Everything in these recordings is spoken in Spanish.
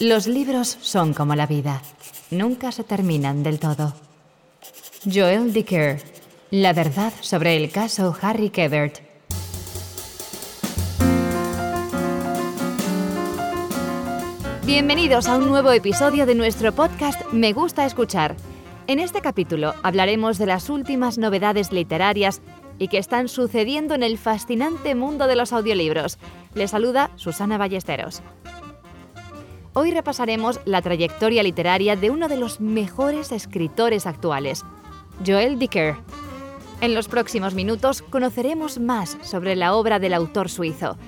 Los libros son como la vida, nunca se terminan del todo. Joel Dicker, La verdad sobre el caso Harry Quebert. Bienvenidos a un nuevo episodio de nuestro podcast Me gusta escuchar. En este capítulo hablaremos de las últimas novedades literarias y que están sucediendo en el fascinante mundo de los audiolibros. Les saluda Susana Ballesteros. Hoy repasaremos la trayectoria literaria de uno de los mejores escritores actuales, Joel Dicker. En los próximos minutos conoceremos más sobre la obra del autor suizo.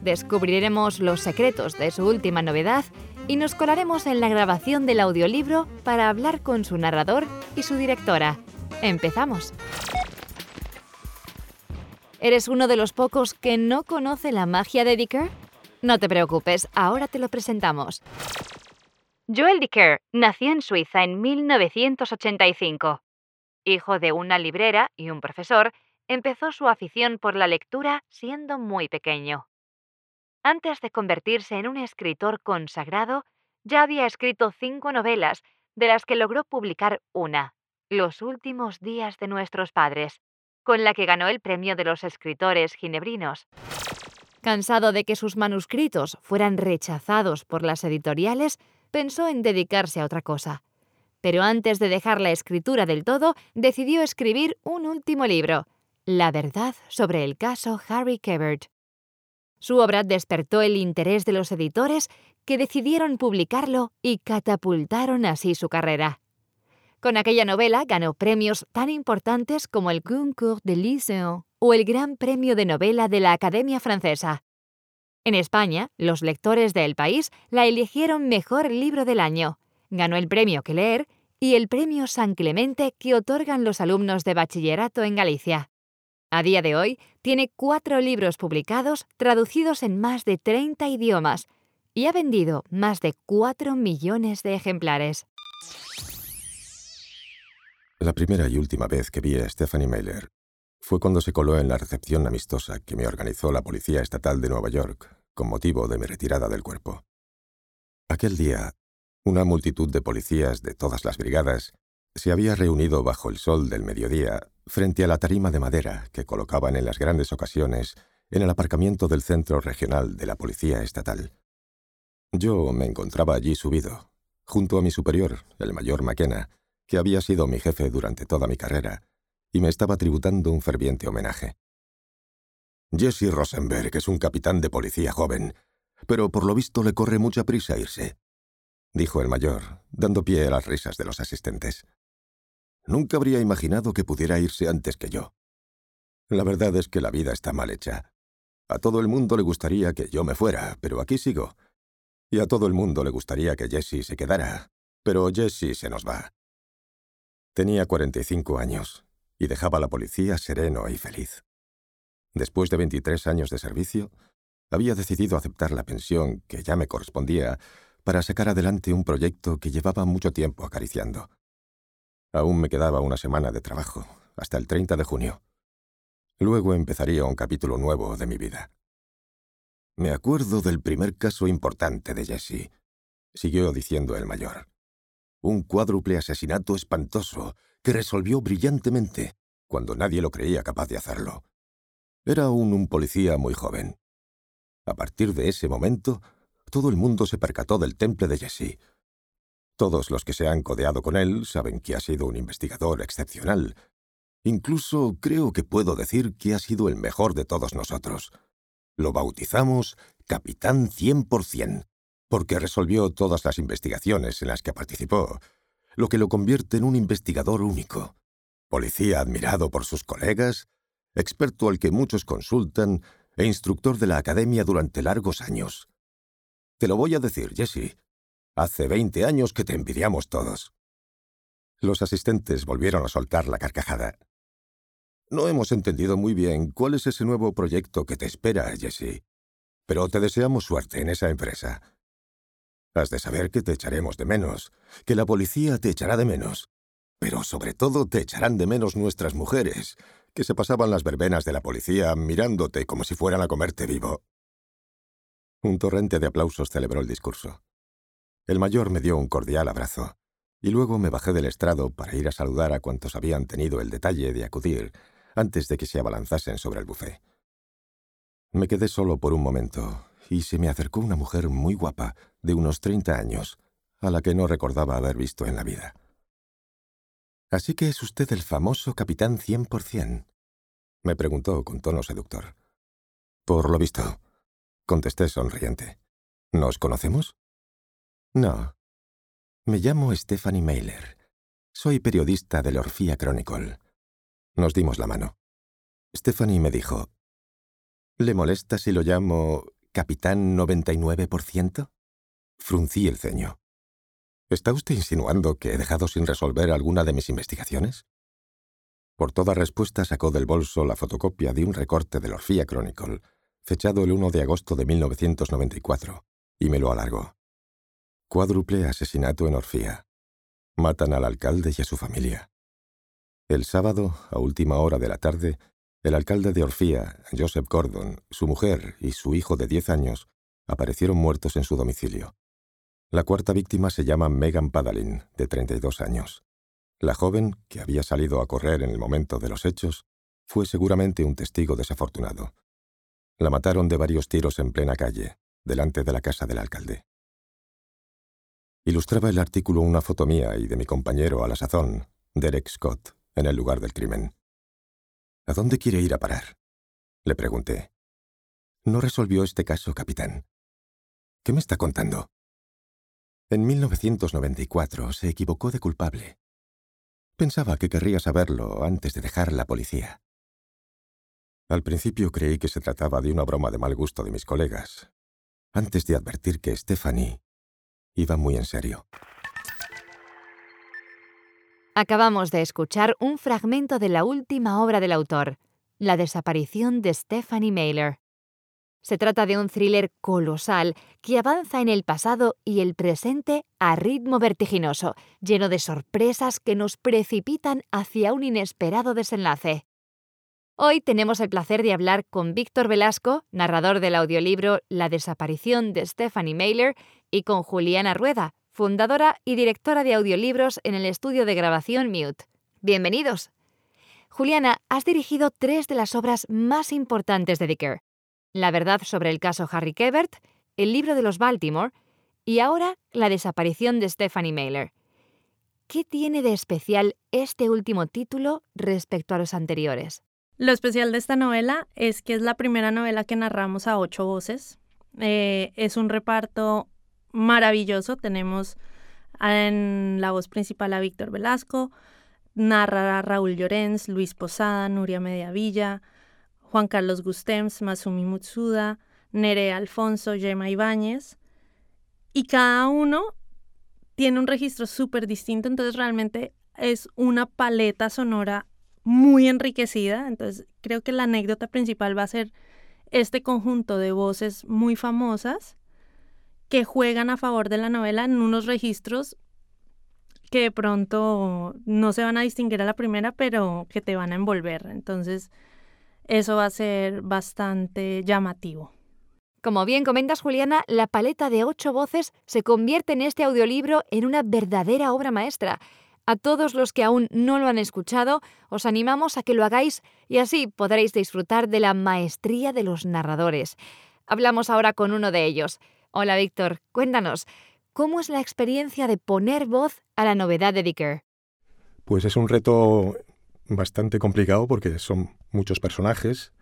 Descubriremos los secretos de su última novedad y nos colaremos en la grabación del audiolibro para hablar con su narrador y su directora. Empezamos. ¿Eres uno de los pocos que no conoce la magia de Dicker? No te preocupes, ahora te lo presentamos. Joel Dicker nació en Suiza en 1985. Hijo de una librera y un profesor, empezó su afición por la lectura siendo muy pequeño. Antes de convertirse en un escritor consagrado, ya había escrito cinco novelas, de las que logró publicar una, Los últimos días de nuestros padres, con la que ganó el premio de los escritores ginebrinos. Cansado de que sus manuscritos fueran rechazados por las editoriales, pensó en dedicarse a otra cosa. Pero antes de dejar la escritura del todo, decidió escribir un último libro, La verdad sobre el caso Harry Quebert. Su obra despertó el interés de los editores que decidieron publicarlo y catapultaron así su carrera. Con aquella novela ganó premios tan importantes como el Goncourt de Lycée o el Gran Premio de Novela de la Academia Francesa. En España, los lectores del país la eligieron Mejor Libro del Año, ganó el premio Que Leer y el premio San Clemente que otorgan los alumnos de bachillerato en Galicia. A día de hoy, tiene cuatro libros publicados traducidos en más de 30 idiomas y ha vendido más de 4 millones de ejemplares. La primera y última vez que vi a Stephanie Mailer fue cuando se coló en la recepción amistosa que me organizó la Policía Estatal de Nueva York con motivo de mi retirada del cuerpo. Aquel día, una multitud de policías de todas las brigadas se había reunido bajo el sol del mediodía frente a la tarima de madera que colocaban en las grandes ocasiones en el aparcamiento del Centro Regional de la Policía Estatal. Yo me encontraba allí subido, junto a mi superior, el mayor McKenna, que había sido mi jefe durante toda mi carrera, y me estaba tributando un ferviente homenaje. Jesse Rosenberg es un capitán de policía joven, pero por lo visto le corre mucha prisa irse, dijo el mayor, dando pie a las risas de los asistentes. Nunca habría imaginado que pudiera irse antes que yo. La verdad es que la vida está mal hecha. A todo el mundo le gustaría que yo me fuera, pero aquí sigo. Y a todo el mundo le gustaría que Jesse se quedara, pero Jesse se nos va. Tenía 45 años y dejaba la policía sereno y feliz. Después de 23 años de servicio, había decidido aceptar la pensión que ya me correspondía para sacar adelante un proyecto que llevaba mucho tiempo acariciando. Aún me quedaba una semana de trabajo, hasta el 30 de junio. Luego empezaría un capítulo nuevo de mi vida. Me acuerdo del primer caso importante de Jesse, siguió diciendo el mayor un cuádruple asesinato espantoso que resolvió brillantemente cuando nadie lo creía capaz de hacerlo. Era aún un policía muy joven. A partir de ese momento, todo el mundo se percató del temple de Jesse. Todos los que se han codeado con él saben que ha sido un investigador excepcional. Incluso creo que puedo decir que ha sido el mejor de todos nosotros. Lo bautizamos Capitán 100% porque resolvió todas las investigaciones en las que participó, lo que lo convierte en un investigador único, policía admirado por sus colegas, experto al que muchos consultan e instructor de la academia durante largos años. Te lo voy a decir, Jesse. Hace veinte años que te envidiamos todos. Los asistentes volvieron a soltar la carcajada. No hemos entendido muy bien cuál es ese nuevo proyecto que te espera, Jesse, pero te deseamos suerte en esa empresa. Has de saber que te echaremos de menos, que la policía te echará de menos, pero sobre todo te echarán de menos nuestras mujeres, que se pasaban las verbenas de la policía mirándote como si fueran a comerte vivo. Un torrente de aplausos celebró el discurso. El mayor me dio un cordial abrazo, y luego me bajé del estrado para ir a saludar a cuantos habían tenido el detalle de acudir antes de que se abalanzasen sobre el buffet. Me quedé solo por un momento, y se me acercó una mujer muy guapa, de unos treinta años, a la que no recordaba haber visto en la vida. Así que es usted el famoso capitán cien por cien, me preguntó con tono seductor. Por lo visto, contesté sonriente. ¿Nos conocemos? No. Me llamo Stephanie Mailer. Soy periodista del Orfía Chronicle. Nos dimos la mano. Stephanie me dijo, ¿Le molesta si lo llamo Capitán 99%? Fruncí el ceño. ¿Está usted insinuando que he dejado sin resolver alguna de mis investigaciones? Por toda respuesta sacó del bolso la fotocopia de un recorte del Orfía Chronicle, fechado el 1 de agosto de 1994, y me lo alargó. Cuádruple asesinato en Orfía. Matan al alcalde y a su familia. El sábado, a última hora de la tarde, el alcalde de Orfía, Joseph Gordon, su mujer y su hijo de 10 años aparecieron muertos en su domicilio. La cuarta víctima se llama Megan Padalin, de 32 años. La joven, que había salido a correr en el momento de los hechos, fue seguramente un testigo desafortunado. La mataron de varios tiros en plena calle, delante de la casa del alcalde. Ilustraba el artículo una foto mía y de mi compañero a la sazón, Derek Scott, en el lugar del crimen. ¿A dónde quiere ir a parar? Le pregunté. No resolvió este caso, capitán. ¿Qué me está contando? En 1994 se equivocó de culpable. Pensaba que querría saberlo antes de dejar la policía. Al principio creí que se trataba de una broma de mal gusto de mis colegas, antes de advertir que Stephanie iba muy en serio. Acabamos de escuchar un fragmento de la última obra del autor, La desaparición de Stephanie Mailer. Se trata de un thriller colosal que avanza en el pasado y el presente a ritmo vertiginoso, lleno de sorpresas que nos precipitan hacia un inesperado desenlace. Hoy tenemos el placer de hablar con Víctor Velasco, narrador del audiolibro La desaparición de Stephanie Mailer, y con Juliana Rueda, fundadora y directora de audiolibros en el estudio de grabación Mute. Bienvenidos. Juliana, has dirigido tres de las obras más importantes de Dicker. La verdad sobre el caso Harry Kebert, El libro de los Baltimore y ahora la desaparición de Stephanie Mailer. ¿Qué tiene de especial este último título respecto a los anteriores? Lo especial de esta novela es que es la primera novela que narramos a ocho voces. Eh, es un reparto maravilloso. Tenemos en la voz principal a Víctor Velasco, narra a Raúl Llorens, Luis Posada, Nuria Mediavilla, Juan Carlos Gustems, Masumi Mutsuda, Nerea Alfonso, Gemma Ibáñez, y cada uno tiene un registro súper distinto, entonces realmente es una paleta sonora muy enriquecida, entonces creo que la anécdota principal va a ser este conjunto de voces muy famosas que juegan a favor de la novela en unos registros que de pronto no se van a distinguir a la primera, pero que te van a envolver. Entonces, eso va a ser bastante llamativo. Como bien comentas, Juliana, la paleta de ocho voces se convierte en este audiolibro en una verdadera obra maestra. A todos los que aún no lo han escuchado, os animamos a que lo hagáis y así podréis disfrutar de la maestría de los narradores. Hablamos ahora con uno de ellos. Hola Víctor, cuéntanos, ¿cómo es la experiencia de poner voz a la novedad de Dicker? Pues es un reto bastante complicado porque son muchos personajes.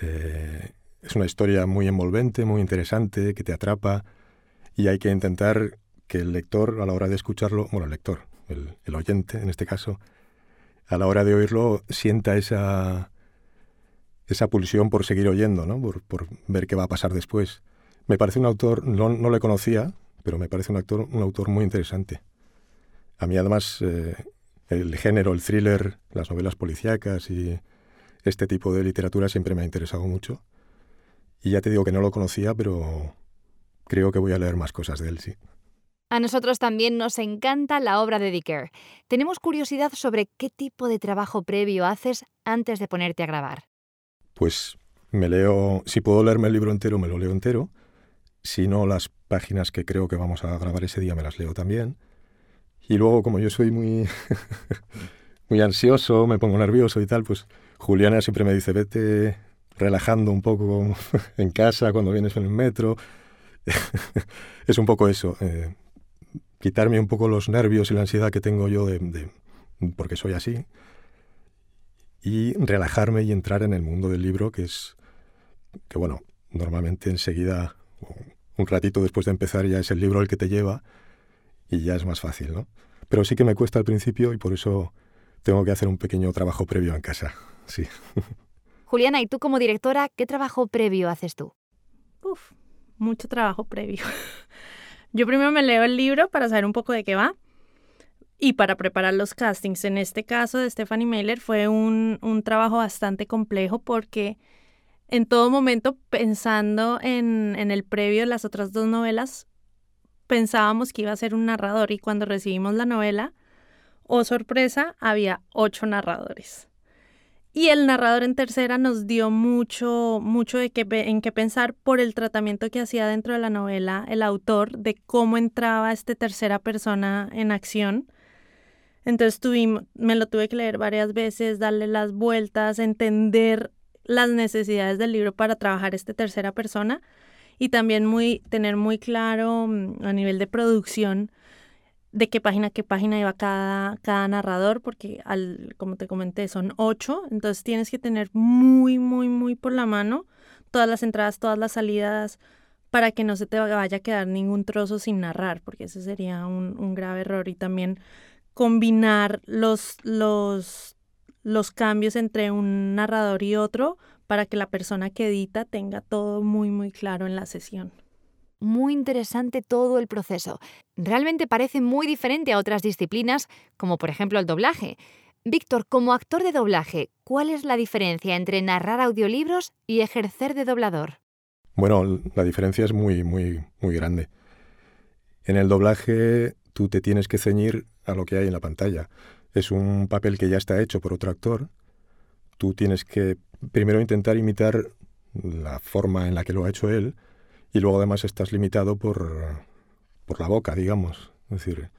Eh, es una historia muy envolvente, muy interesante, que te atrapa y hay que intentar que el lector a la hora de escucharlo, bueno, el lector, el, oyente en este caso, a la hora de oírlo sienta esa, esa pulsión por seguir oyendo, ¿no? por, ver qué va a pasar después. Me parece un autor, no, no le conocía, pero me parece un, actor, un autor muy interesante. A mí además eh, el género, el thriller, las novelas policíacas y este tipo de literatura siempre me ha interesado mucho. Y ya te digo que no lo conocía, pero creo que voy a leer más cosas de él, sí. A nosotros también nos encanta la obra de Dicker. Tenemos curiosidad sobre qué tipo de trabajo previo haces antes de ponerte a grabar. Pues me leo, si puedo leerme el libro entero, me lo leo entero. Si no, las páginas que creo que vamos a grabar ese día me las leo también. Y luego, como yo soy muy, muy ansioso, me pongo nervioso y tal, pues Juliana siempre me dice, vete relajando un poco en casa cuando vienes en el metro. es un poco eso, eh, quitarme un poco los nervios y la ansiedad que tengo yo de, porque soy así y relajarme y entrar en el mundo del libro que es que bueno normalmente enseguida un ratito después de empezar ya es el libro el que te lleva y ya es más fácil, ¿no? Pero sí que me cuesta al principio y por eso tengo que hacer un pequeño trabajo previo en casa, sí. Juliana, ¿y tú como directora, qué trabajo previo haces tú? Uf, mucho trabajo previo. Yo primero me leo el libro para saber un poco de qué va y para preparar los castings. En este caso de Stephanie Mailer fue un, un trabajo bastante complejo porque en todo momento pensando en, en el previo de las otras dos novelas, pensábamos que iba a ser un narrador y cuando recibimos la novela, oh sorpresa, había ocho narradores. Y el narrador en tercera nos dio mucho, mucho de qué, en qué pensar por el tratamiento que hacía dentro de la novela el autor de cómo entraba esta tercera persona en acción. Entonces tuvimos, me lo tuve que leer varias veces, darle las vueltas, entender las necesidades del libro para trabajar esta tercera persona y también muy, tener muy claro mm, a nivel de producción de qué página a qué página iba cada, cada narrador, porque al, como te comenté, son ocho, entonces tienes que tener muy, muy, muy por la mano todas las entradas, todas las salidas, para que no se te vaya a quedar ningún trozo sin narrar, porque ese sería un, un grave error. Y también combinar los, los los cambios entre un narrador y otro para que la persona que edita tenga todo muy muy claro en la sesión. Muy interesante todo el proceso. Realmente parece muy diferente a otras disciplinas, como por ejemplo el doblaje. Víctor, como actor de doblaje, ¿cuál es la diferencia entre narrar audiolibros y ejercer de doblador? Bueno, la diferencia es muy, muy, muy grande. En el doblaje tú te tienes que ceñir a lo que hay en la pantalla es un papel que ya está hecho por otro actor. Tú tienes que primero intentar imitar la forma en la que lo ha hecho él y luego además estás limitado por, por la boca, digamos. Es decir,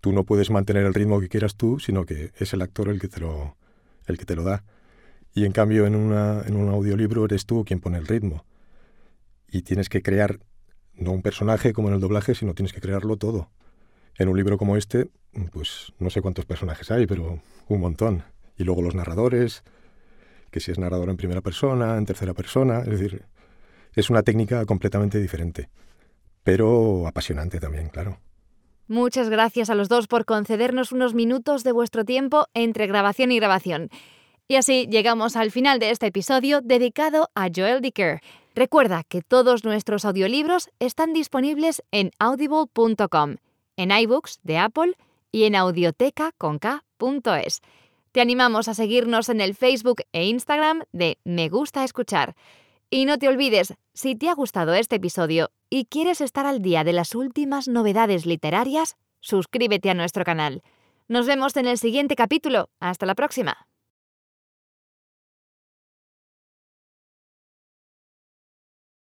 tú no puedes mantener el ritmo que quieras tú, sino que es el actor el que te lo, el que te lo da. Y en cambio en, una, en un audiolibro eres tú quien pone el ritmo. Y tienes que crear no un personaje como en el doblaje, sino tienes que crearlo todo. En un libro como este, pues no sé cuántos personajes hay, pero un montón. Y luego los narradores, que si es narrador en primera persona, en tercera persona, es decir, es una técnica completamente diferente, pero apasionante también, claro. Muchas gracias a los dos por concedernos unos minutos de vuestro tiempo entre grabación y grabación. Y así llegamos al final de este episodio dedicado a Joel Dicker. Recuerda que todos nuestros audiolibros están disponibles en audible.com en iBooks de Apple y en audioteca.es. Te animamos a seguirnos en el Facebook e Instagram de Me Gusta Escuchar. Y no te olvides, si te ha gustado este episodio y quieres estar al día de las últimas novedades literarias, suscríbete a nuestro canal. Nos vemos en el siguiente capítulo. Hasta la próxima.